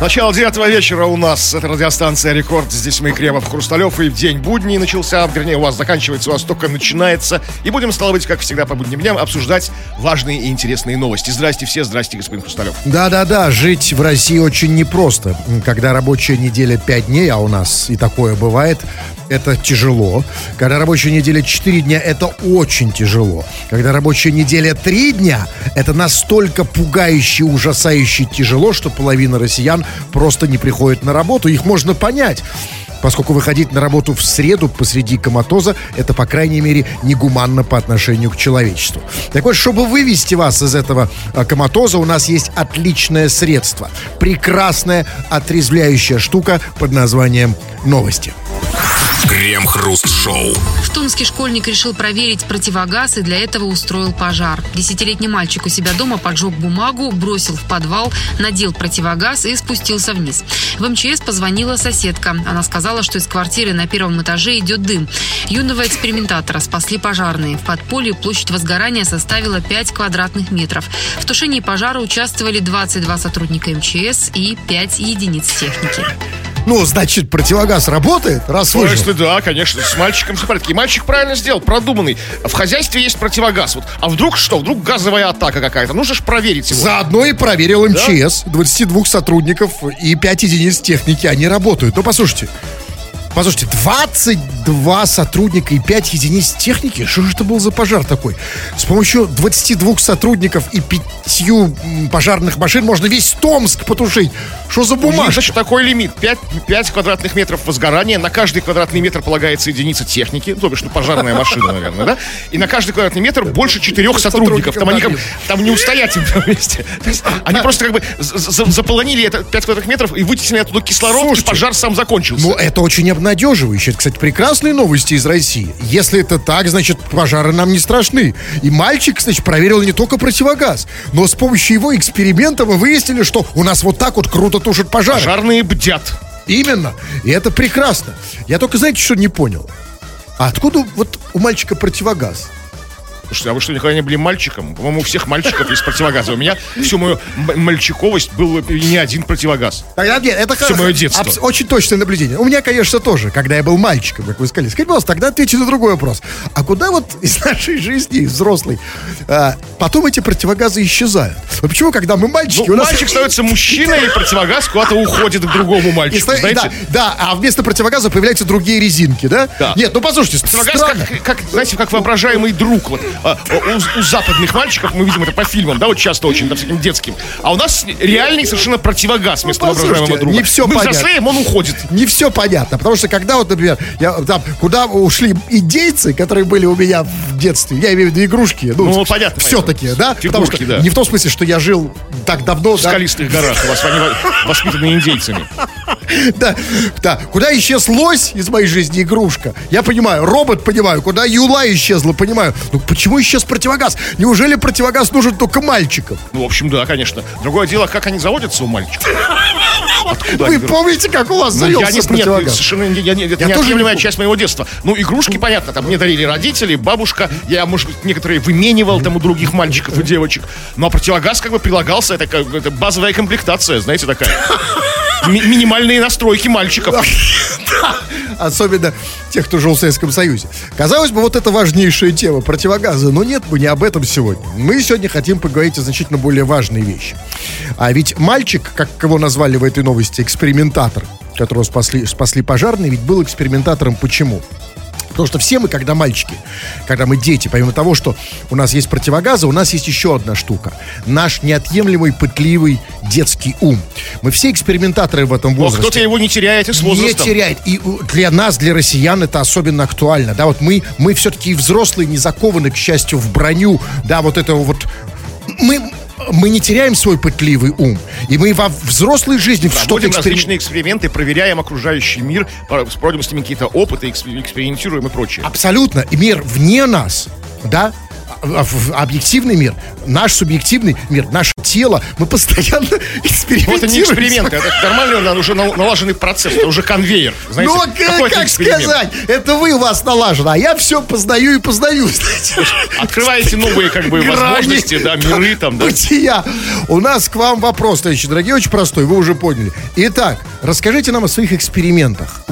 Начало девятого вечера у нас. Это радиостанция «Рекорд». Здесь мы, Кремов, Хрусталев. И день будний начался, вернее, у вас заканчивается, у вас только начинается. И будем, стало быть, как всегда, по будним дням обсуждать важные и интересные новости. Здрасте все, здрасте, господин Хрусталев. Да-да-да, жить в России очень непросто. Когда рабочая неделя 5 дней, а у нас и такое бывает, это тяжело. Когда рабочая неделя 4 дня, это очень тяжело. Когда рабочая неделя 3 дня, это настолько пугающе, ужасающе тяжело, что половина россиян просто не приходит на работу. Их можно понять поскольку выходить на работу в среду посреди коматоза, это, по крайней мере, негуманно по отношению к человечеству. Так вот, чтобы вывести вас из этого а, коматоза, у нас есть отличное средство. Прекрасная, отрезвляющая штука под названием «Новости». Крем-хруст-шоу. В Томске школьник решил проверить противогаз и для этого устроил пожар. Десятилетний мальчик у себя дома поджег бумагу, бросил в подвал, надел противогаз и спустился вниз. В МЧС позвонила соседка. Она сказала, что из квартиры на первом этаже идет дым. Юного экспериментатора спасли пожарные. В подполье площадь возгорания составила 5 квадратных метров. В тушении пожара участвовали 22 сотрудника МЧС и 5 единиц техники. Ну, значит, противогаз работает, раз Ну, выжил. если да, конечно, с мальчиком все в порядке. И мальчик правильно сделал, продуманный. В хозяйстве есть противогаз. Вот. А вдруг что? Вдруг газовая атака какая-то? Нужно же проверить его. Заодно и проверил МЧС. 22 сотрудников и 5 единиц техники. Они работают. Ну, послушайте. Послушайте, 22 сотрудника и 5 единиц техники? Что же это был за пожар такой? С помощью 22 сотрудников и 5 пожарных машин можно весь Томск потушить. Что за бумажка? значит, такой лимит. 5, 5 квадратных метров возгорания. На каждый квадратный метр полагается единица техники. То бишь, ну, пожарная машина, наверное, да? И на каждый квадратный метр больше четырех сотрудников. Там они как, там не устоять им вместе. Они просто как бы за- за- заполонили это 5 квадратных метров и вытеснили оттуда кислород, и пожар сам закончился. Ну, это очень обнадеживающе. Это, кстати, прекрасные новости из России. Если это так, значит, пожары нам не страшны. И мальчик, значит, проверил не только противогаз, но с помощью его эксперимента мы выяснили, что у нас вот так вот круто тушат пожары. Пожарные бдят. Именно. И это прекрасно. Я только, знаете, что не понял? А откуда вот у мальчика противогаз? Слушайте, а вы что, никогда не были мальчиком? По-моему, у всех мальчиков есть противогазы. У меня всю мою мальчиковость был и не один противогаз. Тогда нет, это хорошо. моё детство. Абс- очень точное наблюдение. У меня, конечно, тоже, когда я был мальчиком, как вы сказали. Скажите, пожалуйста, тогда ответьте на другой вопрос. А куда вот из нашей жизни, из взрослой, а, потом эти противогазы исчезают? Вот почему, когда мы мальчики, Ну, у нас... мальчик становится мужчиной, и противогаз куда-то уходит к другому И мальчику, ста- знаете? да, да, а вместо противогаза появляются другие резинки, да? Да. Нет, ну послушайте, Противогаз странно. как, как, знаете, как воображаемый друг. Вот, а, у, у западных мальчиков, мы видим это по фильмам, да, вот часто очень, там, всяким детским. А у нас реальный совершенно противогаз вместо Ну, воображаемого друга. не всё мы понятно. взрослеем, он уходит. не все понятно. Потому что когда вот, например, я, там, куда ушли индейцы, которые были у меня в детстве, я имею в виду игрушки, ну, Ну, понятно, все-таки, да? Потому Фигурки, что да. не в том смысле, что я жил так давно, В да, скалистых горах. У вас они во- воспитаны индейцами. да, да, куда исчез лось из моей жизни, игрушка, я понимаю, робот понимаю, куда юла исчезла, понимаю, ну почему исчез противогаз? Неужели противогаз нужен только мальчикам? Ну, в общем, да, конечно. Другое дело, как они заводятся у мальчиков. Откуда Вы помните, как у вас Ну, я завелся не, нет, противогаз? совершенно не, я не- это Я тоже неотъемлемая не- часть моего детства. Ну, игрушки, понятно, там мне дарили родители, бабушка, я, может быть, некоторые выменивал там у других мальчиков и девочек. Ну, а противогаз как бы прилагался, это, это базовая комплектация, знаете, такая. Ми- минимальные настройки мальчиков. Особенно тех, кто жил в Советском Союзе. Казалось бы, вот это важнейшая тема противогаза. Но нет, мы не об этом сегодня. Мы сегодня хотим поговорить о значительно более важной вещи. А ведь мальчик, как его назвали в этой новости, экспериментатор, которого спасли, спасли пожарные, ведь был экспериментатором почему? Потому что все мы, когда мальчики, когда мы дети, помимо того, что у нас есть противогазы, у нас есть еще одна штука. Наш неотъемлемый, пытливый детский ум. Мы все экспериментаторы в этом Но возрасте кто-то его не теряет и с возрастом. не теряет. И у- для нас, для россиян, это особенно актуально. Да, вот мы, мы все-таки взрослые, не закованы, к счастью, в броню. Да, вот этого вот... Мы, мы не теряем свой пытливый ум. И мы во взрослой жизни в что-то эксперим- различные эксперименты, проверяем окружающий мир, про- проводим с ними какие-то опыты, эксп- экспериментируем и прочее. Абсолютно. И мир вне нас, да, объективный мир, наш субъективный мир, наше тело, мы постоянно экспериментируем. Вот это не эксперимент, это нормальный уже налаженный процесс, это уже конвейер. Знаете, ну, как, как сказать, это вы у вас налажено, а я все познаю и познаю. Открываете новые как бы возможности, да, миры там, да. Бытия. У нас к вам вопрос, товарищи дорогие, очень простой, вы уже поняли. Итак, расскажите нам о своих экспериментах.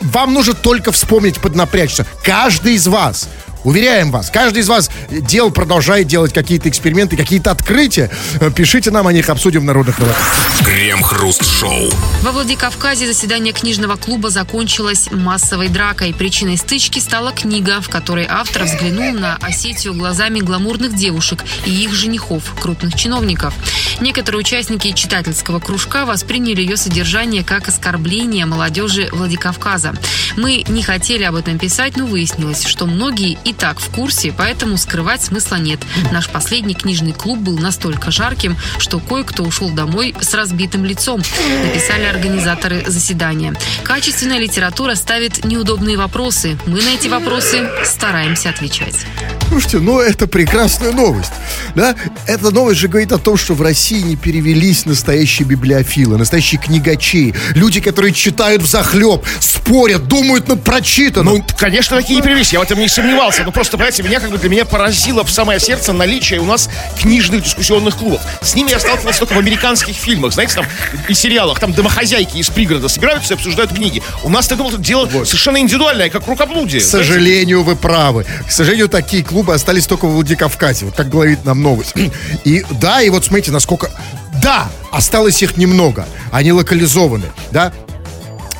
Вам нужно только вспомнить, поднапрячься. Каждый из вас Уверяем вас, каждый из вас дел продолжает делать какие-то эксперименты, какие-то открытия. Пишите нам о них, обсудим в народных новостях. Крем-хруст-шоу. Во Владикавказе заседание книжного клуба закончилось массовой дракой. Причиной стычки стала книга, в которой автор взглянул на Осетию глазами гламурных девушек и их женихов, крупных чиновников. Некоторые участники читательского кружка восприняли ее содержание как оскорбление молодежи Владикавказа. Мы не хотели об этом писать, но выяснилось, что многие и так в курсе, поэтому скрывать смысла нет. Наш последний книжный клуб был настолько жарким, что кое-кто ушел домой с разбитым лицом, написали организаторы заседания. Качественная литература ставит неудобные вопросы. Мы на эти вопросы стараемся отвечать. Слушайте, ну это прекрасная новость. Да? Эта новость же говорит о том, что в России не перевелись настоящие библиофилы, настоящие книгачи, люди, которые читают в захлеб, спорят, думают над прочитанным. Ну, конечно, такие не перевелись, я в этом не сомневался. Но просто, понимаете, меня как бы для меня поразило в самое сердце наличие у нас книжных дискуссионных клубов. С ними я сталкивался только в американских фильмах, знаете, там и сериалах. Там домохозяйки из пригорода собираются и обсуждают книги. У нас, я думал, это дело вот. совершенно индивидуальное, как рукоблудие. К сожалению, вы правы. К сожалению, такие клубы остались только в Владикавказе, вот как говорит нам новость. И да, и вот смотрите, насколько... Да, осталось их немного, они локализованы, да,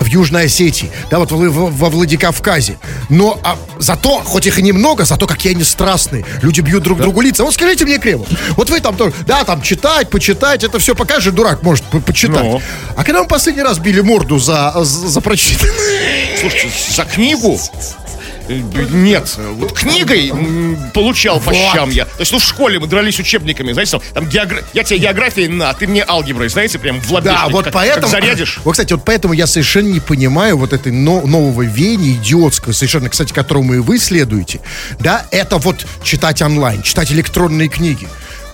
Южной Осетии, да, вот во Владикавказе. Но а, зато, хоть их и немного, зато какие они страстные. Люди бьют друг да. другу лица. Вот скажите мне, Кремов, вот вы там тоже, да, там читать, почитать, это все покажет дурак может по почитать. Но. А когда мы последний раз били морду за, за, за прочитанное? Слушайте, за книгу? Нет, вот книгой получал по щам я. То есть, ну, в школе мы дрались учебниками, знаете, там, там я тебе географией на, ты мне алгеброй, знаете, прям в лобешник, Да, вот как, поэтому... Как зарядишь. Вот, кстати, вот поэтому я совершенно не понимаю вот этой но, нового веяния идиотского, совершенно, кстати, которому и вы следуете, да, это вот читать онлайн, читать электронные книги.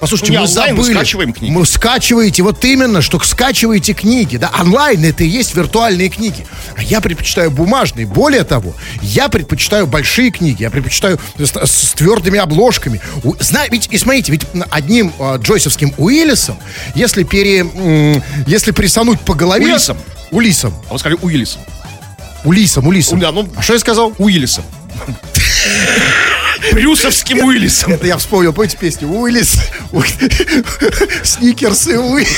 Послушайте, ну, мы забыли. Мы скачиваем книги. Мы скачиваете, вот именно, что скачиваете книги. Да, онлайн это и есть виртуальные книги. А я предпочитаю бумажные. Более того, я предпочитаю большие книги. Я предпочитаю с, с твердыми обложками. Знаете, ведь, и смотрите, ведь одним э, Джойсовским Уиллисом, если пере... Э, если присануть по голове... Улисом. Улисом. А вы сказали Уиллисом. Улисом, Улисом. Да, ну, а что я сказал? Уиллисом. Брюсовским Уиллисом. Это я вспомнил, помните песню? Уиллис, Сникерс и Уиллис.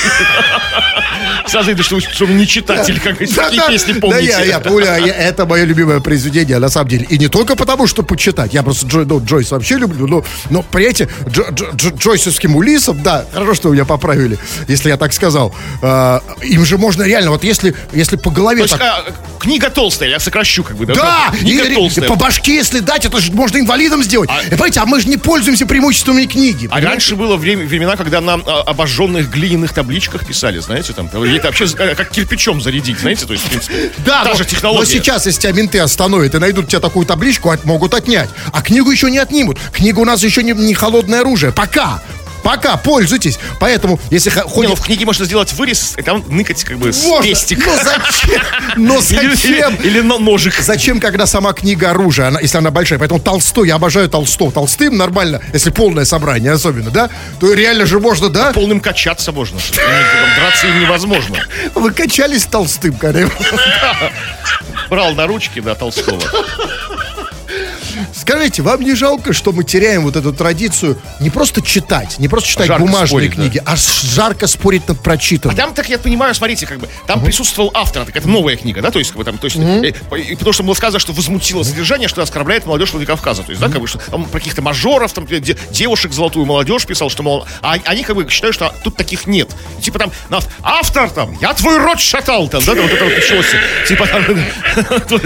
Сразу видно, что, что вы не читатель, как такие песни помните. Да, я, я, Уля, я, это мое любимое произведение, на самом деле. И не только потому, что почитать. Я просто Джой, ну, Джойс вообще люблю, но, но понимаете, Джо, Джо, Джо, Джойсовским Улисом, да, хорошо, что вы меня поправили, если я так сказал. Э, им же можно реально, вот если, если по голове... То так... есть, а, книга толстая, я сокращу как бы, да? Да! Книга и, толстая. По башке, если дать, это же можно инвалидом сделать. А, понимаете, а мы же не пользуемся преимуществами книги. А раньше было время, времена, когда на а, обожженных глиняных табличках писали, знаете, там, это вообще как кирпичом зарядить, знаете, то есть, в принципе, да, та но, же технология. Но сейчас, если тебя менты остановят и найдут тебе такую табличку, могут отнять. А книгу еще не отнимут. Книга у нас еще не, не холодное оружие. Пока. Пока пользуйтесь. Поэтому, если ходит... Не, ну, в книге можно сделать вырез и там ныкать как бы можно, пестик. Но зачем? Но зачем? Или, или, или ножик. Зачем, когда сама книга оружие, она, если она большая? Поэтому Толстой, я обожаю Толстого. Толстым нормально, если полное собрание особенно, да? То реально же можно, да? Полным качаться можно. Драться невозможно. Вы качались Толстым, когда Брал на ручки, да, Толстого. Скажите, вам не жалко, что мы теряем вот эту традицию не просто читать, не просто читать жарко бумажные спорить, книги, да. а жарко спорить над прочитанным? А там, так я понимаю, смотрите, как бы, там uh-huh. присутствовал автор, так это новая книга, да, то есть, как бы, там, то есть, uh-huh. э, потому что было сказано, что возмутило содержание, что оскорбляет молодежь Владикавказа, то есть, да, как бы, что там про каких-то мажоров, там, де, девушек золотую молодежь писал, что, мол, а они, как бы, считают, что тут таких нет. И, типа, там, автор, там, я твой рот шатал, там, да, там, вот это вот началось, типа, там,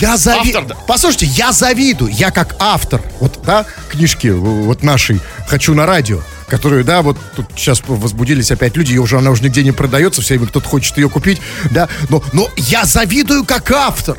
я завидую. Послушайте, я завидую. Я как автор. Вот, да, книжки вот нашей «Хочу на радио», которую, да, вот тут сейчас возбудились опять люди, ее уже, она уже нигде не продается, все время кто-то хочет ее купить, да, но, но я завидую как автор,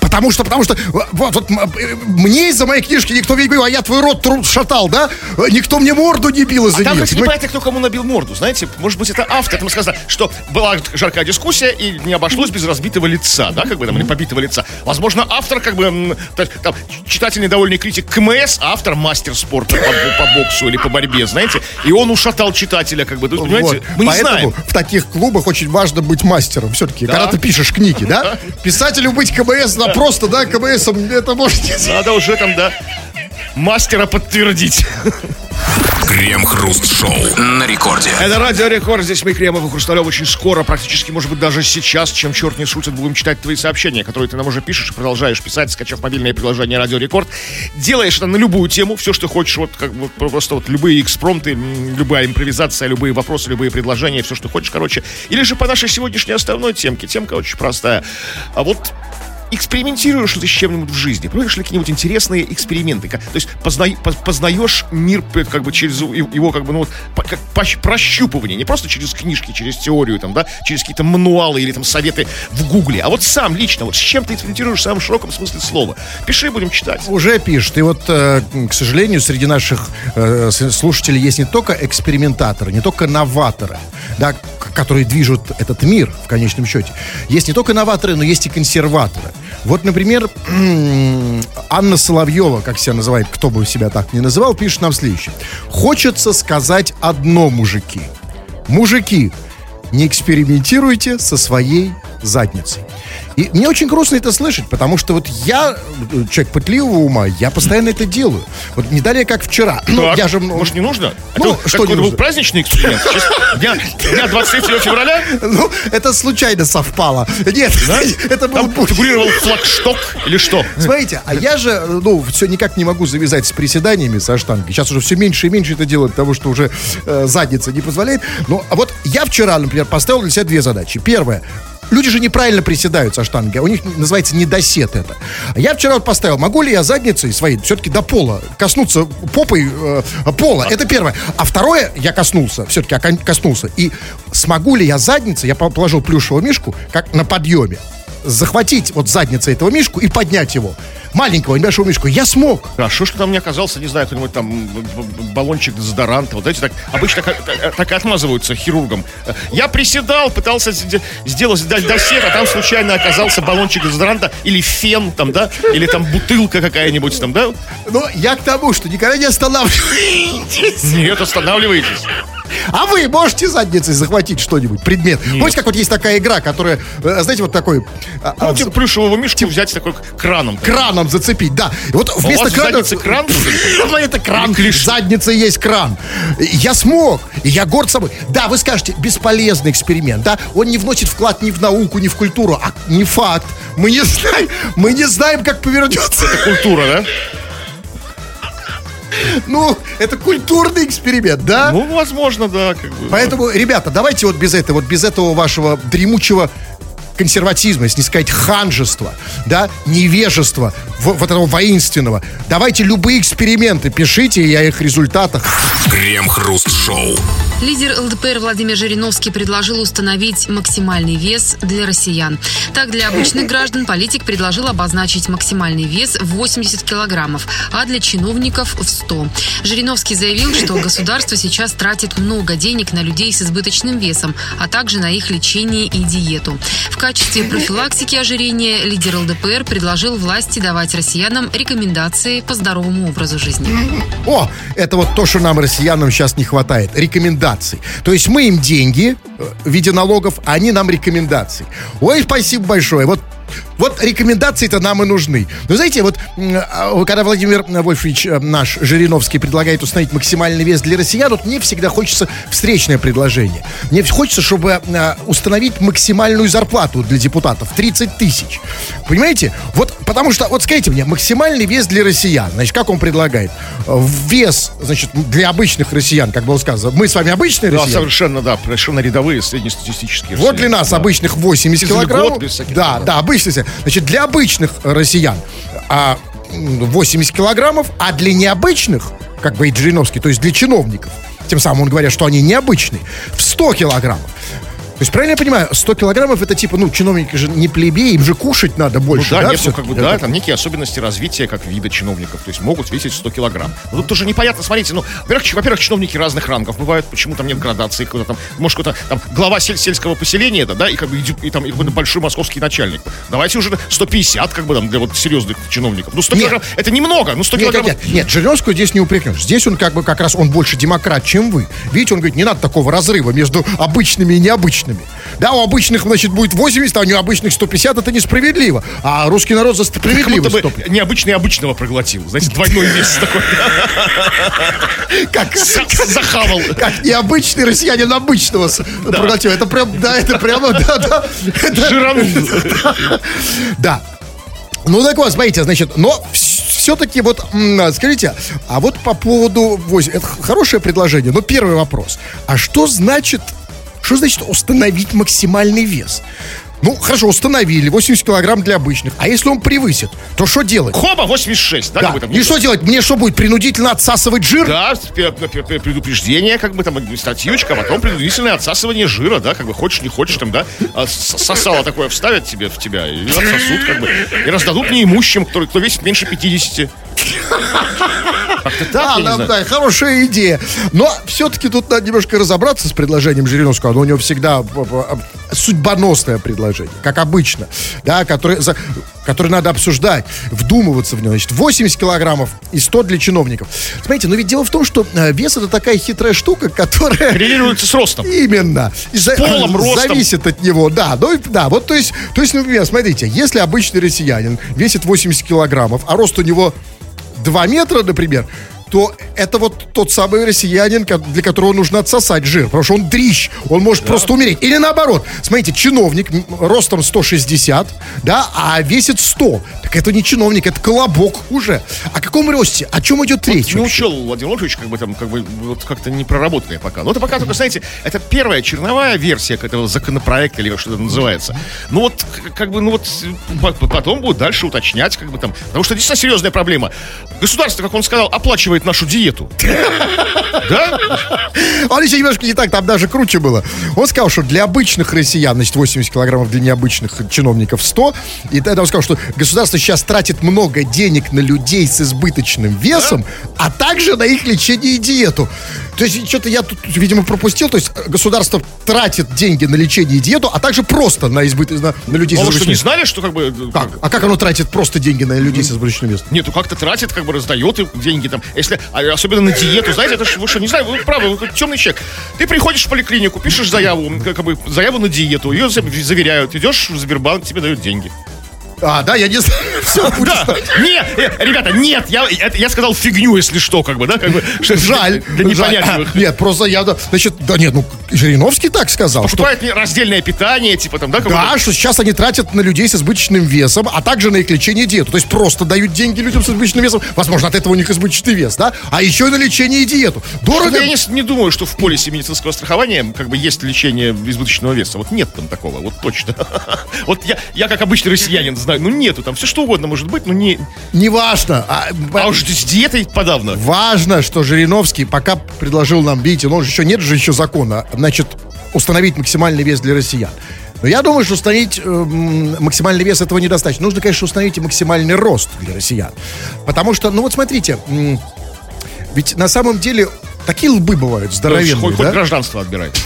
Потому что, потому что, вот, вот э, мне из-за моей книжки никто не говорил, а я твой рот тру- шатал, да? Никто мне морду не бил из-за А там нее. хоть непонятно, кто кому набил морду, знаете? Может быть, это автор. Там сказано, что была жаркая дискуссия и не обошлось без разбитого лица, да, как бы там, или побитого лица. Возможно, автор, как бы, там, читатель недовольный критик КМС, а автор мастер спорта по, по боксу или по борьбе, знаете? И он ушатал читателя, как бы, то понимаете? Вот. Мы не Поэтому знаем. в таких клубах очень важно быть мастером все-таки. Когда ты пишешь книги, да? Писателю быть КМС, да, просто, да, КМСом, это может не Надо уже там, да, мастера подтвердить. Крем-хруст-шоу на рекорде. Это Радио Рекорд. Здесь мы, Кремов и Хрусталев, очень скоро, практически, может быть, даже сейчас, чем черт не шутит, будем читать твои сообщения, которые ты нам уже пишешь и продолжаешь писать, скачав мобильное приложение Радио Рекорд. Делаешь это на любую тему, все, что хочешь, вот как бы просто вот любые экспромты, любая импровизация, любые вопросы, любые предложения, все, что хочешь, короче. Или же по нашей сегодняшней основной темке. Темка очень простая. А вот экспериментируешь ли ты с чем-нибудь в жизни? Проводишь ли какие-нибудь интересные эксперименты? То есть позна- поз- познаешь мир как бы через его как бы ну вот как прощупывание, не просто через книжки, через теорию там, да, через какие-то мануалы или там советы в Гугле, а вот сам лично, вот с чем ты экспериментируешь в самом широком смысле слова. Пиши, будем читать. Уже пишет. И вот, э, к сожалению, среди наших э, слушателей есть не только экспериментаторы, не только новаторы, да, которые движут этот мир в конечном счете. Есть не только новаторы, но есть и консерваторы. Вот, например, Анна Соловьева, как себя называет, кто бы себя так не называл, пишет нам следующее. Хочется сказать одно, мужики. Мужики, не экспериментируйте со своей задницей. И мне очень грустно это слышать, потому что вот я, э, человек пытливого ума, я постоянно это делаю. Вот не далее, как вчера. Ну, Так, я же... ну, Может, не нужно? Ну, Это что не был нужно? праздничный эксперимент? Дня, дня 23 февраля? Ну, это случайно совпало. Нет, это был... Там фигурировал флагшток или что? Смотрите, а я же, ну, все никак не могу завязать с приседаниями со штангой. Сейчас уже все меньше и меньше это делаю, потому что уже э, задница не позволяет. Ну, а вот я вчера, например, поставил для себя две задачи. Первая. Люди же неправильно приседают со штанги, а у них называется недосед это. Я вчера вот поставил, могу ли я задницей своей все-таки до пола коснуться попой э, пола? Это первое. А второе, я коснулся, все-таки коснулся. И смогу ли я задницей, я положил плюшевую мишку, как на подъеме, захватить вот задницей этого мишку и поднять его. Маленького, небольшого мишку. Я смог. А что там не оказался, не знаю, какой-нибудь там баллончик дезодоранта. Вот знаете, так обычно так, так- отмазываются хирургам. Я приседал, пытался сде- сделать до- досет, а там случайно оказался баллончик дезодоранта или фен там, да? Или там бутылка какая-нибудь там, да? Но я к тому, что никогда не останавливайтесь. Нет, останавливаетесь. А вы можете задницей захватить что-нибудь, предмет? Помните, как вот есть такая игра, которая, э, знаете, вот такой а, а, Ну, типа плюшевого мишку взять такой краном. краном зацепить, да. И вот А вместо крана... кран? Ну, это кран, заднице есть кран. Я смог, и я горд собой. Да, вы скажете, бесполезный эксперимент, да? Он не вносит вклад ни в науку, ни в культуру, а не факт. Мы не знаем, мы не знаем, как повернется. Культура, да? Ну, это культурный эксперимент, да? Ну, возможно, да. Как бы. Поэтому, ребята, давайте вот без этого, вот без этого вашего дремучего консерватизма, если не сказать ханжества, да, невежества, в- вот этого воинственного. Давайте любые эксперименты пишите, и о их результатах. Крем-хруст-шоу. Лидер ЛДПР Владимир Жириновский предложил установить максимальный вес для россиян. Так, для обычных граждан политик предложил обозначить максимальный вес в 80 килограммов, а для чиновников в 100. Жириновский заявил, что государство сейчас тратит много денег на людей с избыточным весом, а также на их лечение и диету. В качестве профилактики ожирения лидер ЛДПР предложил власти давать россиянам рекомендации по здоровому образу жизни. О, это вот то, что нам, россиянам, сейчас не хватает. Рекомендаций. То есть мы им деньги э, в виде налогов, а они нам рекомендации. Ой, спасибо большое. Вот вот рекомендации-то нам и нужны. Но знаете, вот а, когда Владимир Вольфович э, наш Жириновский предлагает установить максимальный вес для россиян, вот мне всегда хочется встречное предложение. Мне хочется, чтобы э, установить максимальную зарплату для депутатов 30 тысяч. Понимаете? Вот потому что, вот скажите мне, максимальный вес для россиян, значит, как он предлагает? Вес, значит, для обычных россиян, как было сказано. Мы с вами обычные Да, россияне? совершенно, да, совершенно рядовые, среднестатистические. Вот для нас Да. обычных 80 Без килограмм. льгот, без всяких да, да, обычных. Значит, для обычных россиян а, м, 80 килограммов, а для необычных, как говорит Жириновский, то есть для чиновников, тем самым он говорит, что они необычные, в 100 килограммов. Есть, правильно я понимаю, 100 килограммов это типа, ну, чиновники же не плебеи, им же кушать надо Ну больше, да, да? нет, ну, как бы, да, там некие особенности развития как вида чиновников, то есть могут весить 100 килограмм. Но тут тоже непонятно, смотрите, ну, во-первых, во-первых, чиновники разных рангов бывают, почему там нет градации, когда там, может, какой-то там глава сель- сельского поселения, это, да, и как бы, и, и там, и как бы большой московский начальник. Давайте уже 150, как бы, там, для вот серьезных чиновников. Ну, 100 Нет. килограмм, это немного, ну, 100 Нет, нет, килограмм... нет, нет, Жириновского здесь не упрекнешь. Здесь он как бы как раз, он больше демократ, чем вы. Видите, он говорит, не надо такого разрыва между обычными и необычными. Да, у обычных, значит, будет 80, а у необычных 150, это несправедливо. А русский народ за Как справедливость. будто бы необычный обычного проглотил. Знаете, двойной вес такой. Как, За- Захавал. как необычный россиянин обычного проглотил. Это прям, да, это прямо, да, да. Да. Ну так вот, смотрите, значит, но все-таки вот, скажите, а вот по поводу 8, это хорошее предложение, но первый вопрос. А что значит, что значит установить максимальный вес? Ну, хорошо, установили, 80 килограмм для обычных. А если он превысит, то что делать? Хоба 86, да, Да. как бы там И что делать? Мне что будет, принудительно отсасывать жир? Да, предупреждение, как бы там статьючка, а потом предупредительное отсасывание жира, да, как бы хочешь, не хочешь, там, да, а сосало такое вставят тебе в тебя и отсосут, как бы, и раздадут неимущим, кто, кто весит меньше 50. Как-то так, Да, да, да, хорошая идея. Но все-таки тут надо немножко разобраться с предложением Жириновского. Оно у него всегда судьбоносное предложение, как обычно, да, которое, за- которое надо обсуждать, вдумываться в него. Значит, 80 килограммов и 100 для чиновников. Смотрите, но ведь дело в том, что э, вес это такая хитрая штука, которая... Коррелируется с ростом. Именно. И за- полом, ростом. Зависит от него, да. Ну, да, вот то есть, то есть, например, смотрите, если обычный россиянин весит 80 килограммов, а рост у него 2 метра, например, то это вот тот самый россиянин, для которого нужно отсосать жир, потому что он дрищ, он может просто умереть. Или наоборот, смотрите, чиновник ростом 160, да, а весит 100. Так это не чиновник, это колобок уже. О каком росте? О чем идет речь? Не вообще? учел Владимир Владимирович, как бы там, как бы, вот как-то не проработанное пока. Но это пока только, знаете, это первая черновая версия этого законопроекта, или что это называется. Ну вот, как бы, ну вот, по- по- потом будут дальше уточнять, как бы там, потому что действительно серьезная проблема. Государство, как он сказал, оплачивает нашу диету. Да? Он еще немножко не так, там даже круче было. Он сказал, что для обычных россиян, значит, 80 килограммов, для необычных чиновников 100. И тогда он сказал, что государство сейчас тратит много денег на людей с избыточным весом, а также на их лечение и диету. То есть, что-то я тут, видимо, пропустил. То есть, государство тратит деньги на лечение и диету, а также просто на, избыт... на, на людей А с вы что, не избыточным знали, что как бы... э, Как? А как оно тратит просто деньги на людей с избыточным весом? Нет, ну как-то тратит, как бы раздает деньги там. Если, а особенно на диету, знаете, это ж, вы что, не знаю, вы правы, вы темный человек. Ты приходишь в поликлинику, пишешь заяву, как бы заяву на диету, ее за- заверяют, идешь в Сбербанк, тебе дают деньги. А, да, я не знаю. Все, Да, нет, э, ребята, нет, я, я сказал фигню, если что, как бы, да, как бы. что- Жаль. Для непонятливых. Жаль. Нет, просто я... да, Значит, да нет, ну, Жириновский так сказал, что... Покупают мне раздельное питание, типа там, да, Да, что сейчас они тратят на людей с избыточным весом, а также на их лечение и диету. То есть просто дают деньги людям с избыточным весом. Возможно, от этого у них избыточный вес, да? А еще и на лечение и диету. Дорого. Я не, не думаю, что в полисе медицинского страхования как бы есть лечение избыточного веса. Вот нет там такого, вот точно. Вот я, я как обычный россиянин знаю, ну нету там, все что угодно может быть, но не... Не важно. А, А уж с диетой подавно. Важно, что Жириновский пока предложил нам, видите, ну еще нет же еще закона, значит, установить максимальный вес для россиян. Но я думаю, что установить эм, максимальный вес этого недостаточно. Нужно, конечно, установить и максимальный рост для россиян. Потому что, ну вот смотрите, м, ведь на самом деле такие лбы бывают здоровенные, хоть, хоть да? гражданство отбирай.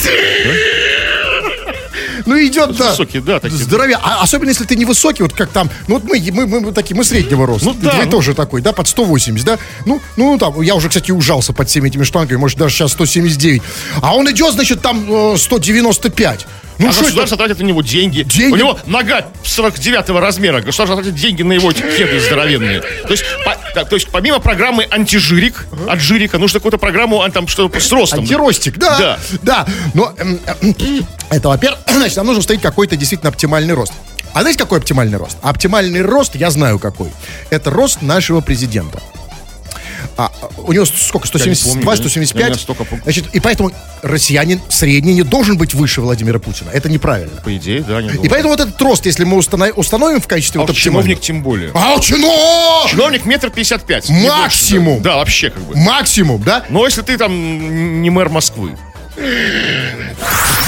Ну идет, да. Высокие, да, такие. Здоровье. А особенно если ты невысокий, вот как там. Ну вот мы, мы, мы, мы такие, мы среднего роста. Ну да, Ты ну. тоже такой, да, под 180, да? Ну, ну там, я уже, кстати, ужался под всеми этими штангами, может, даже сейчас 179. А он идет, значит, там э, 195. Ну а что это? государство тратит на него деньги. Деньги? У него нога 49 размера. Государство тратит деньги на его кеды здоровенные. То есть, по- да, то есть помимо программы антижирик, от жирика, нужно какую-то программу а, там, что с ростом. Антиростик, да, Да. да. Но эм, эм, это, во-первых, значит, нам нужно установить какой-то действительно оптимальный рост. А знаете, какой оптимальный рост? Оптимальный рост, я знаю какой. Это рост нашего президента. А, у него сколько? Я не 172, помню, я не- я 175? не настолько помню. Значит, и поэтому россиянин средний не должен быть выше Владимира Путина. Это неправильно. По идее, да, не И поэтому вот этот рост, если мы установ- установим в качестве а вот чиновник тем более. А, чино! Чиновник метр пятьдесят пять. не больше, Максимум. Да, Да, вообще как бы. Максимум, да? Но если ты там не мэр Москвы.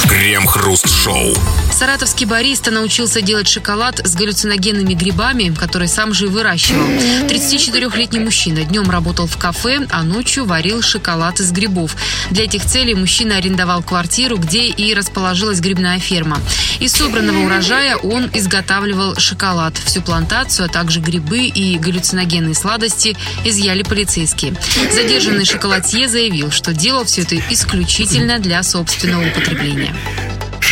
Крем-хруст-шоу. Саратовский бариста научился делать шоколад с галлюциногенными грибами, которые сам же и выращивал. 34-летний мужчина днем работал в кафе, а ночью варил шоколад из грибов. Для этих целей мужчина арендовал квартиру, где и расположилась грибная ферма. Из собранного урожая он изготавливал шоколад. Всю плантацию, а также грибы и галлюциногенные сладости изъяли полицейские. Задержанный шоколадье заявил, что делал все это исключительно для собственного употребления.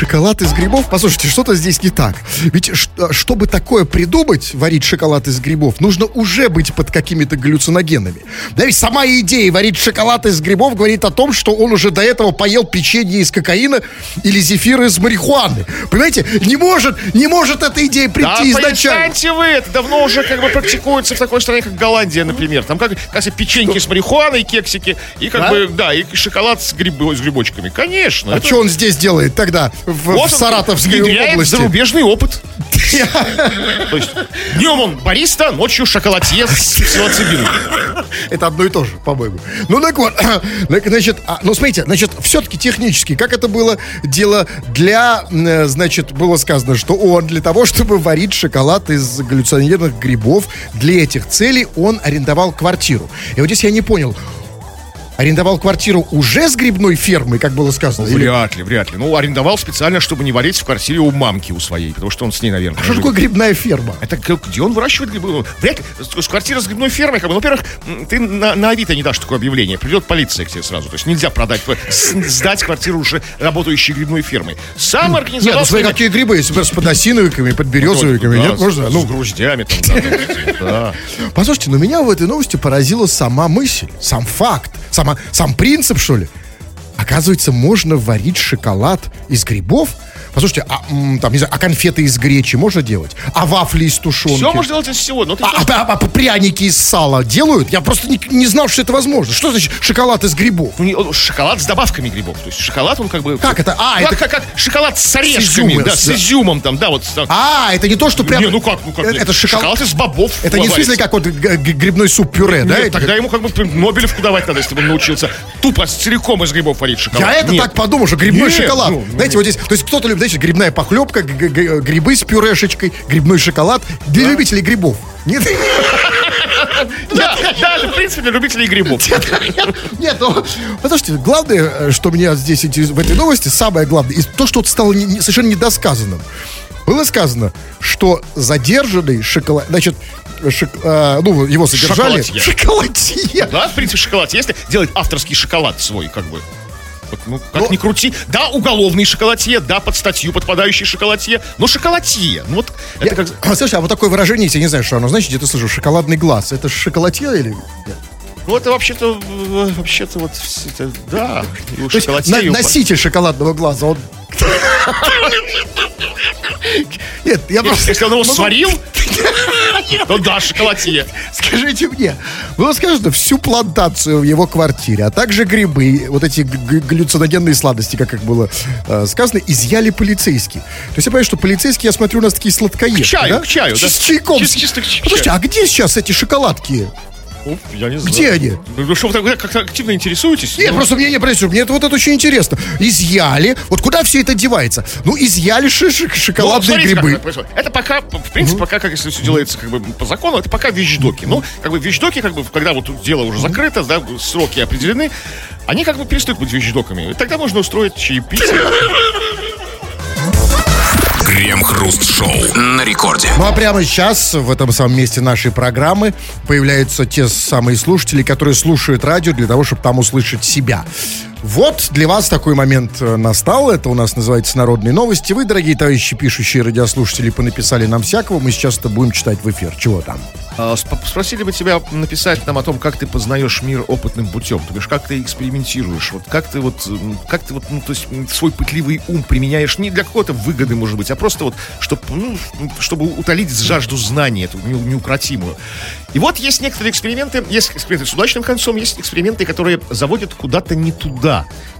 Шоколад из грибов? Послушайте, что-то здесь не так. Ведь чтобы такое придумать, варить шоколад из грибов, нужно уже быть под какими-то галлюциногенами. Да ведь сама идея варить шоколад из грибов говорит о том, что он уже до этого поел печенье из кокаина или зефир из марихуаны. Понимаете? Не может, не может эта идея Да, прийти изначально. перестаньте вы, это давно уже как бы практикуется в такой стране, как Голландия, например. Там как, как печеньки с марихуаной, кексики, и как Да? бы, да, и шоколад с, гриб- с грибочками. Конечно. А это- что он здесь делает тогда? В, Вот в Саратовской области. зарубежный опыт. То есть днем он бариста, ночью шоколадье с псилоцибином. Это одно и то же, по-моему. Ну, так вот, значит, а, ну, смотрите, значит, все-таки технически, как это было дело для, э, значит, было сказано, что он для того, чтобы варить шоколад из галлюциногенных грибов, для этих целей он арендовал квартиру. И вот здесь я не понял, арендовал квартиру уже с грибной фермой, как было сказано? или- Вряд ли, вряд ли. Ну, арендовал специально, чтобы не варить в квартире у мамки у своей, потому что он с ней, наверное, Что живет. такое грибная ферма? Это где он выращивает грибы? Ну, Вряд ли. С, с грибной фермой, как бы, ну, во-первых, ты на, на Авито не дашь такое объявление. Придет полиция к тебе сразу. То есть нельзя продать, э, сдать квартиру уже работающей грибной фермой. Сам Нет, организовал... ну смотри, какие грибы например, с подосиновиками, под березовиками, Да, нет, можно? Ну, груздями там. Послушайте, но меня в этой новости поразила сама мысль, сам факт, сама, сам принцип, что ли. Оказывается, можно варить шоколад из грибов. Послушайте, а, там, не знаю, а конфеты из гречи можно делать? А вафли из тушенки? Все можно делать из всего, но ты А, а- а- а пряники из сала делают? Я просто не, не знал, что это возможно. Что значит шоколад из грибов? Ну, не- он- шоколад с добавками грибов. То есть шоколад, он как бы... Как это? А, как, это- как, как шоколад с орешками, изюмом, да, с да. изюмом там, да, вот. с- А, это не то, что прям... Не, ну как, ну как? Это, нет. это шоколад... шоколад из бобов. Это не в смысле, как вот грибной суп-пюре, да? Нет, тогда ему как бы Нобелевку давать надо, если бы он научился тупо целиком из грибов варить шоколад. Я это так подумал, что грибной шоколад. ну, ну, знаете, вот здесь, то есть кто-то любит, знаете, грибная похлебка, грибы с пюрешечкой, грибной шоколад. Для любителей грибов. Нет? Да, да, в принципе, любителей грибов. Нет, ну, подождите, главное, э, что меня здесь интересует в этой новости, самое главное, то, что стало совершенно недосказанным. Было сказано, что задержанный шоколад, значит, шок- э, ну, его содержали... Шоколадье. Шоколадье. Да, в принципе, шоколад. Если делать авторский шоколад свой, как бы. Ну, как Ну- ни крути. Да, уголовный шоколадье, да, под статью подпадающий шоколадье, но шоколадье. Ну, вот это Я- как... Слушай, а вот такое выражение, я не знаю, что оно, значит, где-то слышу, шоколадный глаз. Это шоколадье или... нет? Ну, это вообще-то, вообще-то вот, это, да, и То есть на- носитель шоколадного глаза, он... Нет, я просто... если он его Ну, сварил, то да, шоколадье. Скажите мне, было сказано, всю плантацию в его квартире, а также грибы, вот эти галлюциногенные сладости, как, как было э, сказано, изъяли полицейские. То есть я понимаю, что полицейские, я смотрю, у нас такие сладкоежки, К чаю, да? к чаю, Чис- да. С чайком. Чис- чисто к чаю. Подождите, а где сейчас эти шоколадки? Ну, Я не знаю. Где они? Ну, что, вы так- как-то активно интересуетесь? Нет, Ну, просто мне не происходит. Мне это вот это очень интересно. Изъяли. Вот куда все это девается? Ну, изъяли ши- ши- Ну, шоколадные смотрите, как грибы. это происходит. Это пока, в принципе, пока, как если все делается как бы по закону, это пока вещдоки. Ну, как бы вещдоки, как бы, когда вот дело уже закрыто, да, сроки определены, они как бы перестают быть вещдоками. И тогда можно устроить чаепитие. Крем-хруст-шоу на рекорде. Ну а прямо сейчас, в этом самом месте нашей программы, появляются те самые слушатели, которые слушают радио для того, чтобы там услышать себя. Вот для вас такой момент э, настал. Это у нас называется «Народные новости». Вы, дорогие товарищи, пишущие радиослушатели, понаписали нам всякого. Мы сейчас это будем читать в эфир. Чего там? А, сп- Спросили бы тебя написать нам о том, как ты познаешь мир опытным путем. То бишь, как ты экспериментируешь, вот как ты вот, как ты вот, ну, то есть свой пытливый ум применяешь не для какой-то выгоды, может быть, а просто вот, чтобы, ну, чтобы утолить жажду знания, эту не- неукротимую. И вот есть некоторые эксперименты, есть эксперименты с удачным концом, есть эксперименты, которые заводят куда-то не туда.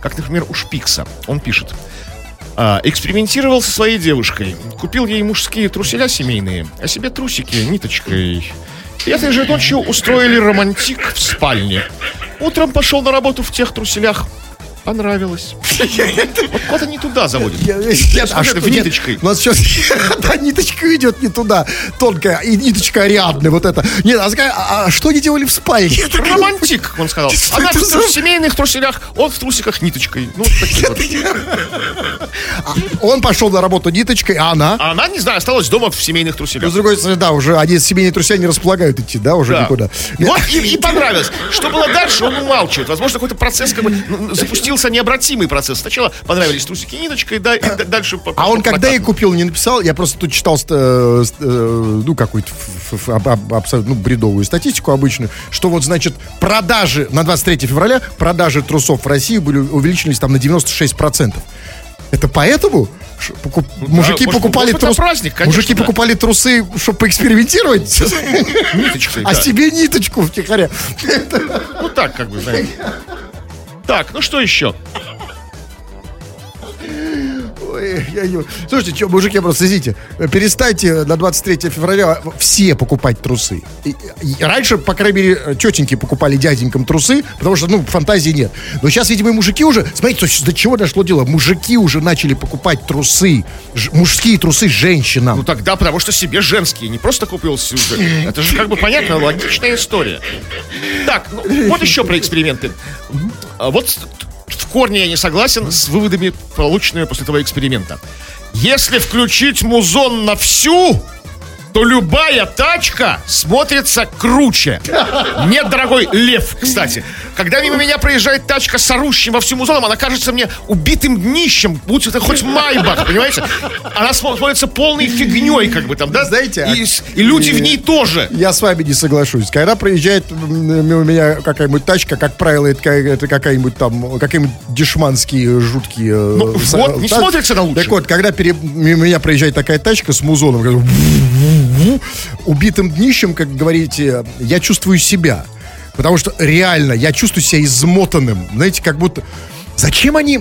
Как, например, у Шпикса. Он пишет. А, экспериментировал со своей девушкой. Купил ей мужские труселя семейные, а себе трусики ниточкой. И этой же ночью устроили романтик в спальне. Утром пошел на работу в тех труселях. Понравилось. Вот куда-то не туда заводит. А что ниточкой. У нас сейчас ниточка идет не туда, тонкая, и ниточка Ариадны, вот это. Нет, а, а- а что они делали в спальне? Романтик, он сказал. Она в семейных труселях, он в трусиках ниточкой. Ну, такие вот. Он пошел на работу ниточкой, а она? А она, не знаю, осталась дома в семейных Ну, труселях. с другой стороны, да, уже они семейные друзья не располагают идти, да, уже Да. никуда. Вот и, понравилось. Что было дальше, он умалчивает. Возможно, какой-то процесс как бы ну, запустился необратимый процесс. Сначала понравились трусики ниточкой, да, и дальше... по- А он когда прокатом. купил, не написал, я просто тут читал, э, э, ну, какую-то абсолютно ну, бредовую статистику обычную, что вот, значит, продажи на 23 февраля, продажи трусов в России были, увеличились там на 96%. Это поэтому покуп- мужики может, покупали может, это трусы, праздник, конечно, мужики да. покупали трусы, чтобы поэкспериментировать, Ниточкой, а да. себе ниточку втихаря. Ну так, как бы, знаете. Так, ну что еще? Слушайте, что, мужики, просто извините, перестаньте на 23 февраля все покупать трусы. Раньше, по крайней мере, тетеньки покупали дяденькам трусы, потому что, ну, фантазии нет. Но сейчас, видимо, и мужики уже, смотрите, до чего дошло дело, мужики уже начали покупать трусы, мужские трусы женщинам. Ну тогда, потому что себе женские, не просто купил себе. Это же как бы понятно, логичная история. Так, ну, вот еще про эксперименты. А Вот в корне я не согласен с выводами, полученными после этого эксперимента. Если включить музон на всю, то любая тачка смотрится круче. Нет, дорогой лев, кстати. Когда мимо меня проезжает тачка с орущим во всю музоном, она кажется мне убитым днищем, будь это хоть Майбах, понимаете? Она смо- смотрится полной фигней, как бы там, да? Знаете, а- и, с- и люди в ней тоже. Я с вами не соглашусь. Когда проезжает мимо меня какая-нибудь тачка, как правило, это, это какая-нибудь там, какие-нибудь дешманские, жуткие... э, Ну, вот, не та- смотрится на лучше. Так вот, когда пере- мимо меня проезжает такая тачка с музоном, ву-ву-ву, убитым днищем, как говорите, я чувствую себя. Потому что реально, я чувствую себя измотанным. Знаете, как будто... Зачем они...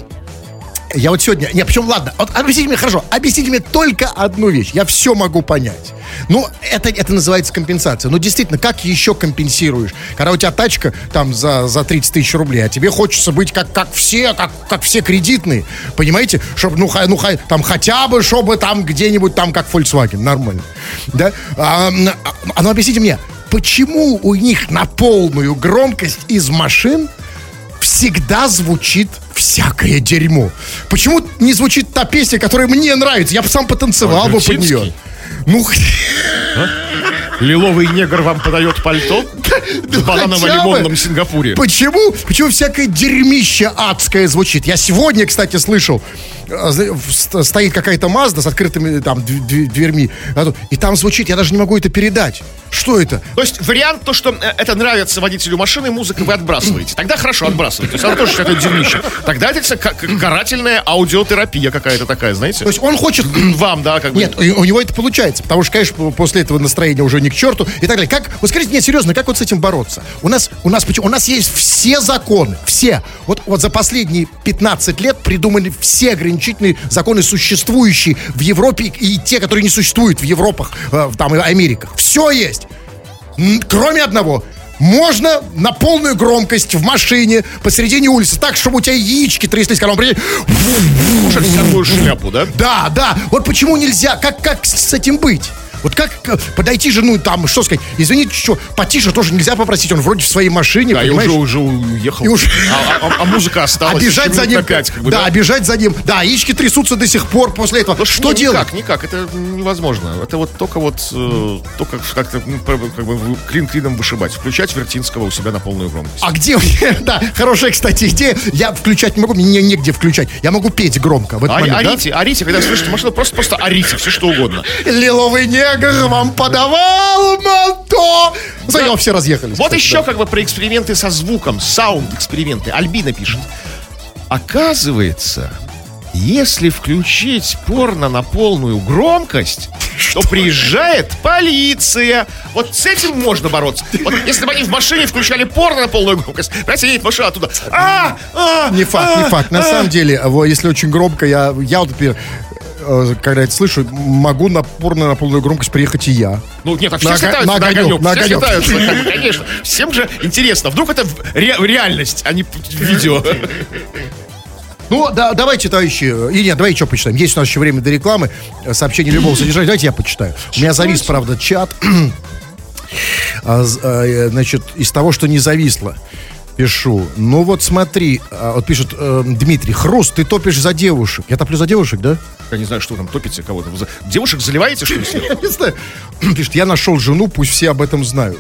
Я вот сегодня... Не, причем, ладно, вот объясните мне, хорошо, объясните мне только одну вещь. Я все могу понять. Ну, это, это называется компенсация. Ну, действительно, как еще компенсируешь? Когда у тебя тачка там за, за 30 тысяч рублей, а тебе хочется быть как, как все, как, как все кредитные. Понимаете? Чтобы, ну, ха- ну ха- там хотя бы, чтобы там где-нибудь там как Volkswagen. Нормально. Да? А, а ну, объясните мне, почему у них на полную громкость из машин всегда звучит всякое дерьмо. Почему не звучит та песня, которая мне нравится? Я бы сам потанцевал бы под нее. Ну, Лиловый негр вам подает пальто в бананово-лимонном Сингапуре. Почему? Почему всякое дерьмище адское звучит? Я сегодня, кстати, слышал, стоит какая-то Мазда с открытыми там дв- дв- дверьми, а и там звучит, я даже не могу это передать. Что это? То есть вариант то, что э, это нравится водителю машины, музыка вы отбрасываете. Тогда хорошо, отбрасываете. То есть она тоже считает дерьмище. Тогда это карательная аудиотерапия какая-то такая, знаете? То есть он хочет... Вам, да, как бы. Нет, у него это получается, потому что, конечно, после этого настроение уже не к черту и так далее. Как, вот скажите мне серьезно, как вот с этим бороться? У нас, у нас, почему- у нас есть все законы, все. Вот, вот за последние 15 лет придумали все ограничительные законы, существующие в Европе и те, которые не существуют в Европах, э, там и Америках. Все есть. Кроме одного. Можно на полную громкость в машине посередине улицы, так, чтобы у тебя яички тряслись, когда он приедет. Шляпу, да? Да, да. Вот почему нельзя, как, как с этим быть? Вот как э, подойти же, ну, там, что сказать, извините, что, потише тоже нельзя попросить, он вроде в своей машине, Да, и понимаешь? уже, уже уехал. И уже- А, а- а музыка осталась. Обижать за ним. на пять, как бы, да, да? обижать за ним. Да, яички трясутся до сих пор после этого. Ну, что не- делать? Никак, никак, это невозможно. Это вот только вот, э, только как-то ну, как бы клин клином вышибать. Включать Вертинского у себя на полную громкость. А где? Да, хорошая, кстати, идея. Я включать не могу, мне негде включать. Я могу петь громко в этот А- момент, да? орите, орите, когда слышите машину, просто, просто орите, все что угодно. Лиловый негр вам подавал манто. Заем, все разъехались. Вот кстати, еще да. как бы про эксперименты со звуком, саунд-эксперименты. Альбина пишет. Оказывается, если включить порно на полную громкость, то приезжает полиция. Вот с этим можно бороться. Вот если бы они в машине включали порно на полную громкость, понимаете, едет машина оттуда. А, а, Не факт, не а, факт. На а». самом деле, если очень громко, я, я вот теперь, э, когда это слышу, могу на порно на полную громкость приехать и я. Ну, нет, а все На слетаются на на огонек, на Все огонек. слетаются, как бы, конечно. Всем же интересно. Вдруг это реальность, а не видео. Ну, да, давайте, товарищи, и нет, давайте что почитаем. Есть у нас еще время до рекламы, э, сообщение любого содержания. Давайте я почитаю. У меня завис, правда, чат. А, а, э, Значит, из того, что не зависло, пишу. Ну вот смотри, а, вот пишет э, Дмитрий, Хруст, ты топишь за девушек. Я топлю за девушек, да? Я не знаю, что там топите кого-то. Девушек заливаете, что ли? Я не знаю. Пишет, я нашел жену, пусть все об этом знают.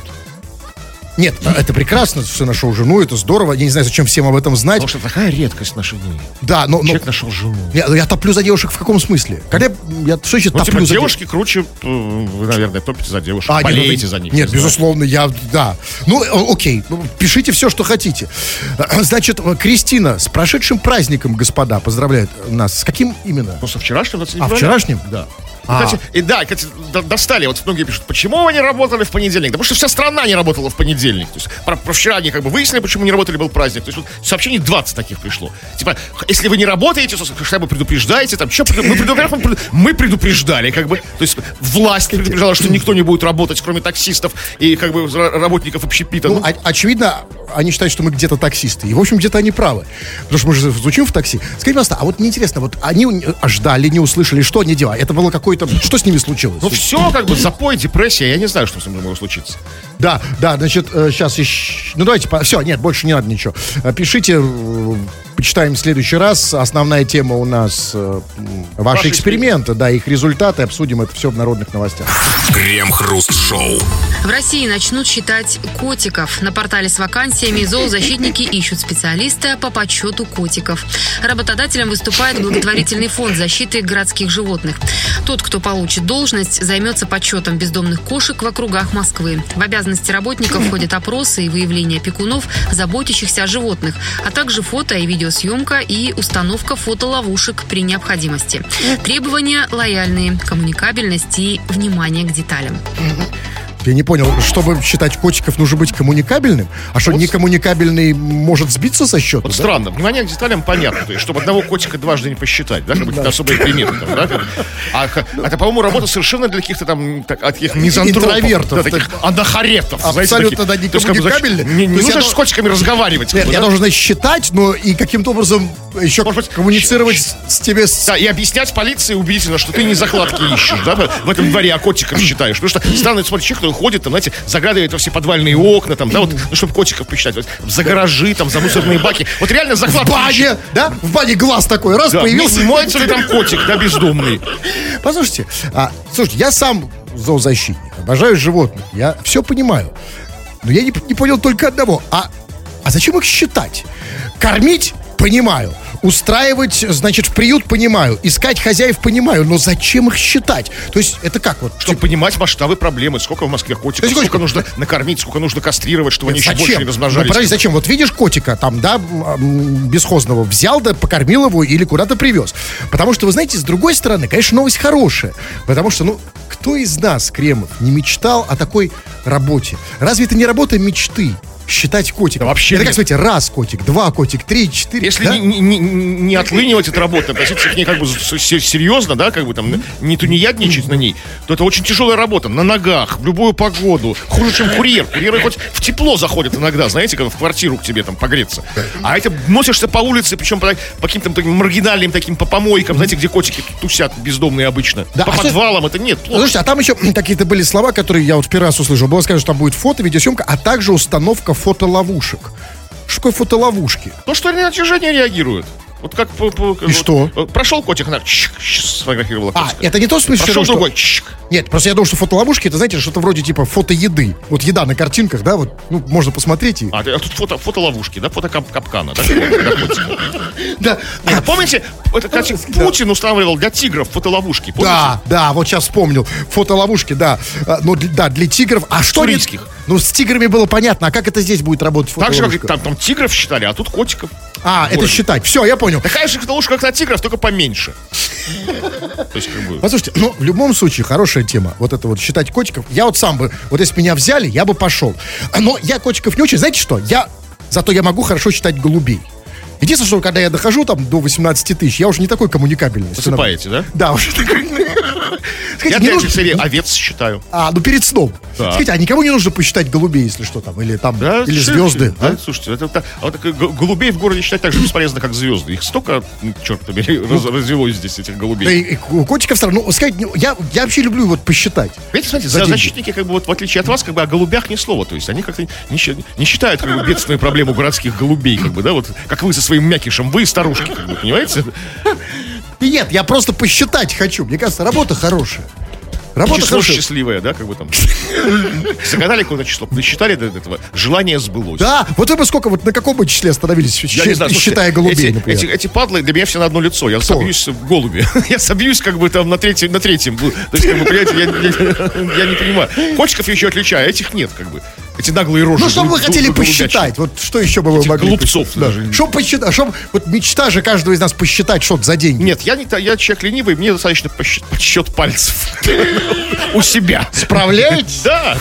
Нет, это прекрасно, что ты нашел жену, это здорово. Я не знаю, зачем всем об этом знать. Потому что такая редкость наши дни. Да, но, но Человек нашел жену. я, я топлю за девушек в каком смысле? Когда я, что значит Ну, топлю типа, за девушки круче, э, вы, наверное, топите за девушек. А, нет, болеете ну, за них. Нет, не безусловно, я, да. Ну, о- окей, ну, пишите все, что хотите. Значит, э, Кристина, с прошедшим праздником, господа, поздравляет нас. С каким именно? Ну, со вчерашним, 23 А, вчерашним? Да. А. Кстати, и да, кстати, до- достали, вот многие пишут, почему вы не работали в понедельник? Да потому что вся страна не работала в понедельник. То есть про, про вчера они как бы выяснили, почему не работали, был праздник. То есть вот сообщений 20 таких пришло. Типа, если вы не работаете, то хотя бы предупреждаете, там, что мы предупреждали, мы предупреждали, как бы, то есть власть предупреждала, что никто не будет работать, кроме таксистов и как бы работников общепита. Ну, Ну, очевидно, они считают, что мы где-то таксисты. И, в общем, где-то они правы. Потому что мы же звучим в такси. Скажите, пожалуйста, а вот мне интересно, вот они э, ждали, не услышали, что они делали? Это было какое-то... Что с ними случилось? ну все, как бы, запой, депрессия, я не знаю, что с ним могло случиться. Да, да, значит, сейчас еще... Ну, давайте, все, нет, больше не надо ничего. Э, Пишите, э, почитаем в следующий раз. Основная тема у нас э, ваши Ваши эксперименты, да, их результаты. Обсудим это все в народных новостях. Крем-хруст-шоу. В России начнут считать котиков. На портале с вакансиями зоозащитники ищут специалиста по подсчету котиков. Работодателем выступает благотворительный фонд защиты городских животных. Тот, кто получит должность, займется подсчетом бездомных кошек в округах Москвы. В обязанности работников входят опросы и выявление опекунов, заботящихся о животных, а также фото и видеосъемка и установка фотоловушек при необходимости. Требования лояльные, коммуникабельность и внимание к деталям. Я не понял, чтобы считать котиков, нужно быть коммуникабельным? А что, Вот. некоммуникабельный может сбиться со счета? Вот да? странно, внимание к деталям понятно. То есть, чтобы одного котика дважды не посчитать, да, как бы какие-то особые приметы там, да? А х- это, по-моему, работа совершенно для каких-то там таких мизантропов. Интровертов. Да, таких анахаретов. знаете, Абсолютно, таких. да, То есть, как бы, значит, некоммуникабельны. Не, не нужно с котиками разговаривать. Нет, я да? должен считать, но и каким-то образом еще Может коммуницировать с, тебе... Да, и объяснять полиции убедительно, что ты не закладки ищешь, да, в этом дворе, а котиков считаешь. Потому что странный смотришь, человек, который ходит, там, знаете, заглядывает во все подвальные окна, там, да, вот, ну, чтобы котиков посчитать, вот, за гаражи, там, за мусорные баки. Вот реально В закладки ищет. бане, да? В бане глаз такой, раз, Да, появился. не моется ли там котик, да, бездомный? Послушайте, а, слушайте, я сам зоозащитник, обожаю животных, я все понимаю. Но я не, не понял только одного. А, а зачем их считать? Кормить? Понимаю. Устраивать, значит, в приют понимаю. Искать хозяев понимаю. Но зачем их считать? То есть это как вот? Чтобы понимать масштабы проблемы, сколько в Москве котиков, Подожди, сколько нужно накормить, сколько нужно кастрировать, чтобы они еще Зачем? больше не Ну, размножались. подожди, зачем? Вот видишь котика там, да, м, бесхозного, взял, да, покормил его или куда-то привез. Потому что, вы знаете, с другой стороны, конечно, новость хорошая. Потому что, ну, кто из нас, Кремов, не мечтал о такой работе? Разве это не работа мечты? Считать котиков. Да вообще Это как, нет. смотрите, раз котик, два котик, три, четыре. Если да? не, не- не- отлынивать от работы, относиться к ней как бы серьезно, да, как бы там не тунеядничать на ней, то это очень тяжелая работа. На ногах, в любую погоду. Хуже, чем курьер. Курьеры хоть в тепло заходят иногда, знаете, когда в квартиру к тебе там погреться. А это носишься по улице, причем по, по каким-то таким маргинальным таким, по помойкам, знаете, где котики тусят бездомные обычно. Да, по а что- подвалам это нет, плохо. Слушайте, а там еще какие-то были слова, которые я вот в первый раз услышал. Было сказано, что там будет фото, видеосъемка, а также установка фотоловушек. Что такое фотоловушки? То, что на натяжение реагирует. Вот как... И что? вот Прошел котик, она чик, сфотографировала А, котика. это не то, смысле, Прошел что- другой, чик. Нет, просто я думал, что фотоловушки, это, знаете, что-то вроде типа фото еды. Вот еда на картинках, да, вот, ну, можно посмотреть и... А, а тут фото, фотоловушки, да, фото кап- капкана, да? Да, А помните, это, кстати, Путин устанавливал для тигров фотоловушки, да, да, вот сейчас вспомнил. Фотоловушки, да. А, Ну, да, для тигров. А что... Ну, с тиграми было понятно. А как это здесь будет работать Так же, как там, там тигров считали, а тут котиков. А, это считать. Все, я понял. Такая же фотоловушка, как на тигров, только поменьше. То есть, как бы... Послушайте, ну, в любом случае, хорошая тема. Вот это вот считать котиков. Я вот сам бы, вот если бы меня взяли, я бы пошел. Но я котиков не очень. Знаете что? Я, зато я могу хорошо считать голубей. Единственное, что когда я дохожу там до 18 тысяч, я уже не такой коммуникабельный. Засыпаете, да? Да, уже такой. Я Скажите, не для нужно- серии овец считаю. А, ну перед сном. Да. Скажите, а никому не нужно посчитать голубей, если что там, или там, Да, или звезды, Да, да? слушайте, это, это- а вот г- голубей в городе считать так же бесполезно, как звезды. Их столько, ну, черт побери, раз- развелось здесь, этих Да голубей. и, и ку- котиков сразу, ну, сказать, ну, я, я вообще люблю вот посчитать. Видите, смотрите, за защитники, как бы, вот, в отличие от вас, как бы о голубях ни слова. То есть они как-то не, не считают как бы, бедственную проблему городских голубей, как бы, да, вот как вы со своим мякишем, вы старушки, как бы, понимаете? Нет, я просто посчитать хочу. Мне кажется, работа хорошая. Работа число хорошая. счастливое, да, как бы там. Загадали какое-то число, насчитали до этого, желание сбылось. Да, вот вы бы сколько, вот на каком бы числе остановились, Я не знаю, считая голубей, эти, например? Эти, эти падлы для меня все на одно лицо. Я собьюсь в голуби. Я собьюсь как бы там на третьем, на третьем. То есть, как бы, понимаете, я, я- я не понимаю. Котиков я еще отличаю, а этих нет, как бы. Эти наглые рожи. Ну, что бы вы хотели посчитать? Вот что еще бы вы Этих могли голубцов посчитать? даже. Что посчитать? Что, вот мечта же каждого из нас посчитать что-то за деньги. Нет, я не я человек ленивый, мне достаточно посчет, подсчет пальцев. У себя. Справляетесь? Да.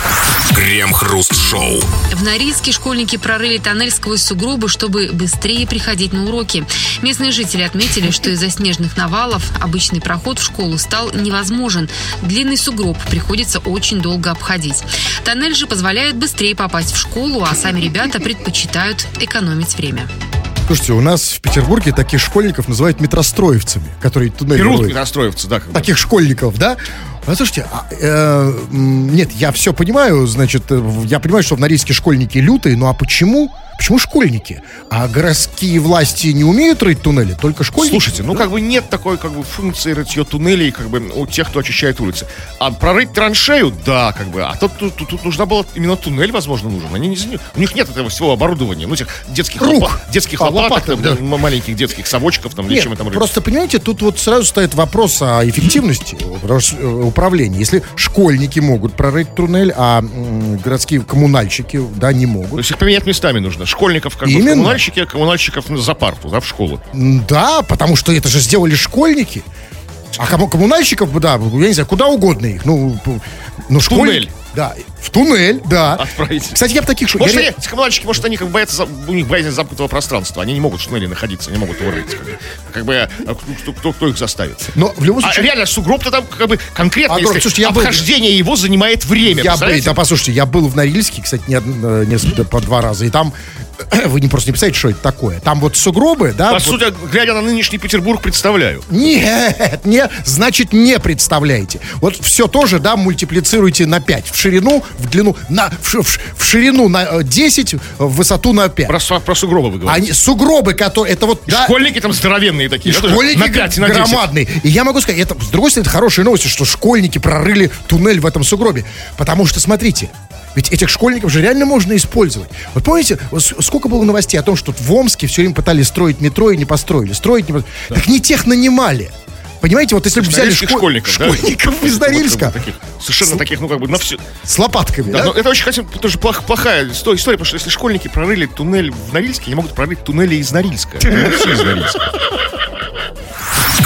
Крем-хруст-шоу. В Норильске школьники прорыли тоннель сквозь сугробы, чтобы быстрее приходить на уроки. Местные жители отметили, что из-за снежных навалов обычный проход в школу стал невозможен. Длинный сугроб приходится очень долго обходить. Тоннель же позволяет быстрее попасть в школу, а сами ребята предпочитают экономить время. Слушайте, у нас в Петербурге таких школьников называют метростроевцами, которые туннели Берут расстроиваться, да. таких школьников, да? А а, э, нет, я все понимаю, значит, э, я понимаю, что в Норильске школьники лютые, ну а почему? Почему школьники? А городские власти не умеют рыть туннели, только школьники? Слушайте, ну как бы нет такой как бы функции рытье туннелей как бы у тех, кто очищает улицы. А прорыть траншею, да, как бы. А тут, тут, тут нужна была именно туннель, возможно, нужен. Они не у них нет этого всего оборудования, ну этих детских Рук. лопа- детских А, лопаток, лопаток, там, да. маленьких детских совочков там или Нет, чем там рыть. просто, понимаете, тут вот сразу стоит вопрос о эффективности э, управления. Если школьники могут прорыть туннель, а городские коммунальщики, да, не То могут. есть их поменять местами нужно. Школьников как бы в Именно. коммунальщики, а коммунальщиков за парту, да, в школу. Да, потому что это же сделали школьники. А кому, коммунальщиков, да, я не знаю, куда угодно их. Ну, ну школьники- туннель. Да, в туннель, да. Отправить. Кстати, я в таких шу- Может, я эти коммунальщики, может, они как бы боятся, у них боязнь замкнутого пространства. Они не могут в туннеле находиться, не могут его рыть. Как бы, бы, а кто, кто- кто их заставит? Но в любом А случае... реально, сугроб-то там как бы конкретно, А, если слушайте, я был- обхождение его занимает время. Я был, да, послушайте, я был в Норильске, кстати, не, э, несколько, по два раза, и там вы не просто не представляете, что это такое. Там вот сугробы, да? По вот- сути, глядя на нынешний Петербург, представляю. Нет, не, значит, не представляете. Вот все тоже, да, мультиплицируйте на 5. В ширину, в длину, на, в, в в ширину на э, 10, в высоту на 5. Про, про сугробы вы говорите. Они, сугробы, которые, это вот, да, Школьники там здоровенные и такие. тоже школьники на 5, на 10. громадные. И я могу сказать, это, с другой стороны, это хорошая новость, что школьники прорыли туннель в этом сугробе. Потому что, смотрите, ведь этих школьников же реально можно использовать. Вот помните, вот с- сколько было новостей о том, что в Омске все время пытались строить метро и не построили. Строить не построили. Так не тех нанимали. Понимаете, вот если бы взяли Норильских шко- школьников, да? школьников из Вот как бы Норильска таких, совершенно таких, ну, как бы, на все. с лопатками, Да, да? это очень, кстати, тоже плох- плохая исто- история, потому что если школьники прорыли туннель в Норильске, они могут прорыть туннели из Норильска. Все из Норильска.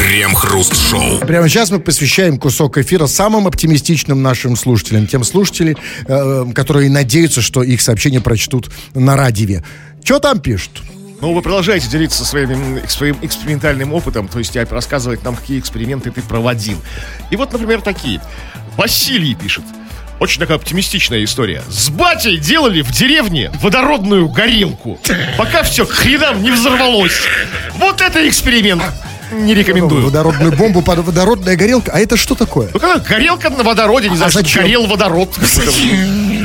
Крем-хруст-шоу. Прямо сейчас мы посвящаем кусок эфира самым оптимистичным нашим слушателям. Тем слушателям, э, которые надеются, что их сообщения прочтут на радиве. Что там пишут? Ну, вы продолжаете делиться своим, своим экспериментальным опытом, то есть а, рассказывать нам, какие эксперименты ты проводил. И вот, например, такие. Василий пишет. Очень такая оптимистичная история. С батей делали в деревне водородную горелку, пока все к хренам не взорвалось. Вот это эксперимент. Не рекомендую. Водородную бомбу водородная горелка. А это что такое? Ну, когда горелка на водороде, не знаю, А зачем? горел водород.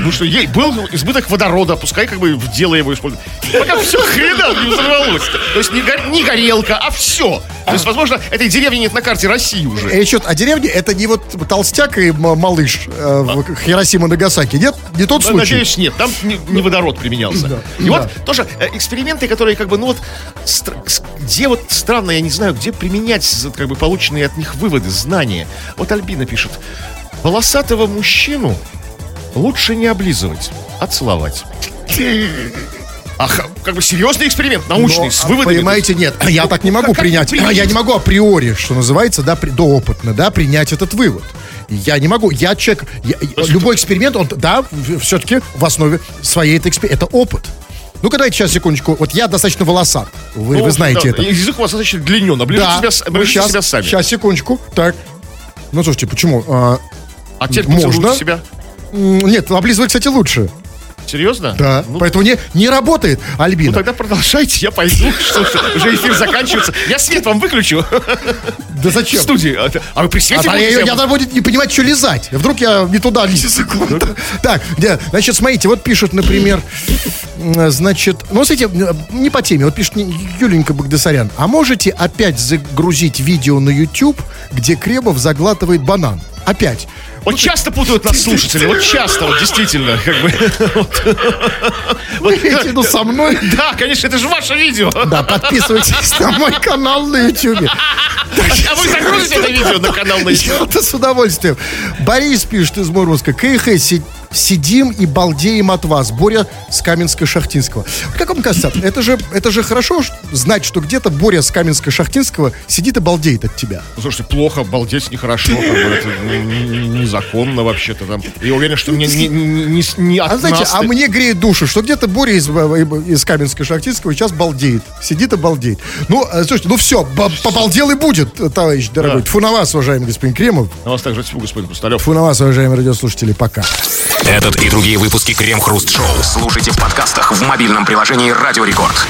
Ну что, ей был избыток водорода, пускай как бы в дело его используют. Пока все хрена не взорвалось. То есть не, не горелка, а все. То есть, возможно, этой деревни нет на карте России уже. И что, а деревня это не вот толстяк и малыш э, в Хиросима Нагасаки, нет? Не тот Ну, случай? Надеюсь, нет, там не, не водород применялся. Да, И да. вот тоже э, эксперименты, которые как бы, ну вот, стр- где вот странно, я не знаю, где применять как бы полученные от них выводы, знания. Вот Альбина пишет, волосатого мужчину лучше не облизывать, а целовать. Ах, как бы серьезный эксперимент, научный, Но, с а, выводами. Понимаете, нет, я так не могу как принять. принять? Я не могу априори, что называется, да, при- доопытно, да, принять этот вывод. Я не могу, я человек, я- любой эксперимент, он, да, все-таки в основе своей это эксперимент, это опыт. Ну-ка, давайте сейчас, секундочку. Вот я достаточно волосат. Вы, Ну, вы знаете да, это. Язык у вас достаточно длинен. Оближите Да. себя, с- Ну, сейчас, себя сами. Сейчас, секундочку. Так. Ну, слушайте, почему? А, А теперь Можно. себя. нет, облизывать, кстати, лучше. Серьезно? Да. Ну, Поэтому не, не работает, Альбина. ну, тогда продолжайте, я пойду. Что уже эфир заканчивается. Я свет вам выключу да в зачем? студии. А, а вы при А свете я, будете я себя- надо будет не понимать, что лизать. Вдруг я не туда лизу. Так, значит, смотрите, вот пишут, например, м, значит, ну, смотрите, не по теме, вот пишет Юленька Багдасарян. А можете опять загрузить видео на YouTube, где Кребов заглатывает банан? Опять. Вот часто путают нас слушатели, вот часто, вот действительно, как бы. Вы имеете в виду со мной? Да, конечно, это же ваше видео. Да, подписывайтесь на мой канал на YouTube. А вы загрузите это видео на канал на YouTube? Я-то с удовольствием. Борис пишет из Мурманска. КХ сидим и балдеем от вас. Боря с Каменска-Шахтинского. Как вам кажется, это же, это же хорошо знать, что где-то Боря с Каменска-Шахтинского сидит и балдеет от тебя. Ну, Слушайте, плохо, балдеть нехорошо, как бы это не- не- незаконно вообще-то там. Я уверен, что мне не, не, не, не от А знаете, нас а мне греет душу, что где-то Боря из, из Каменска-Шахтинского сейчас балдеет. Сидит и балдеет. Ну, э, слушайте, ну все, побалдел и будет, э, товарищ дорогой. Да. Тьфу на вас, уважаемый господин Кремов. На вас также тьфу, господин Хрусталев. Тьфу на вас, уважаемые радиослушатели. Пока. Этот и другие выпуски Крем Хруст Шоу слушайте в подкастах в мобильном приложении Радио Рекорд.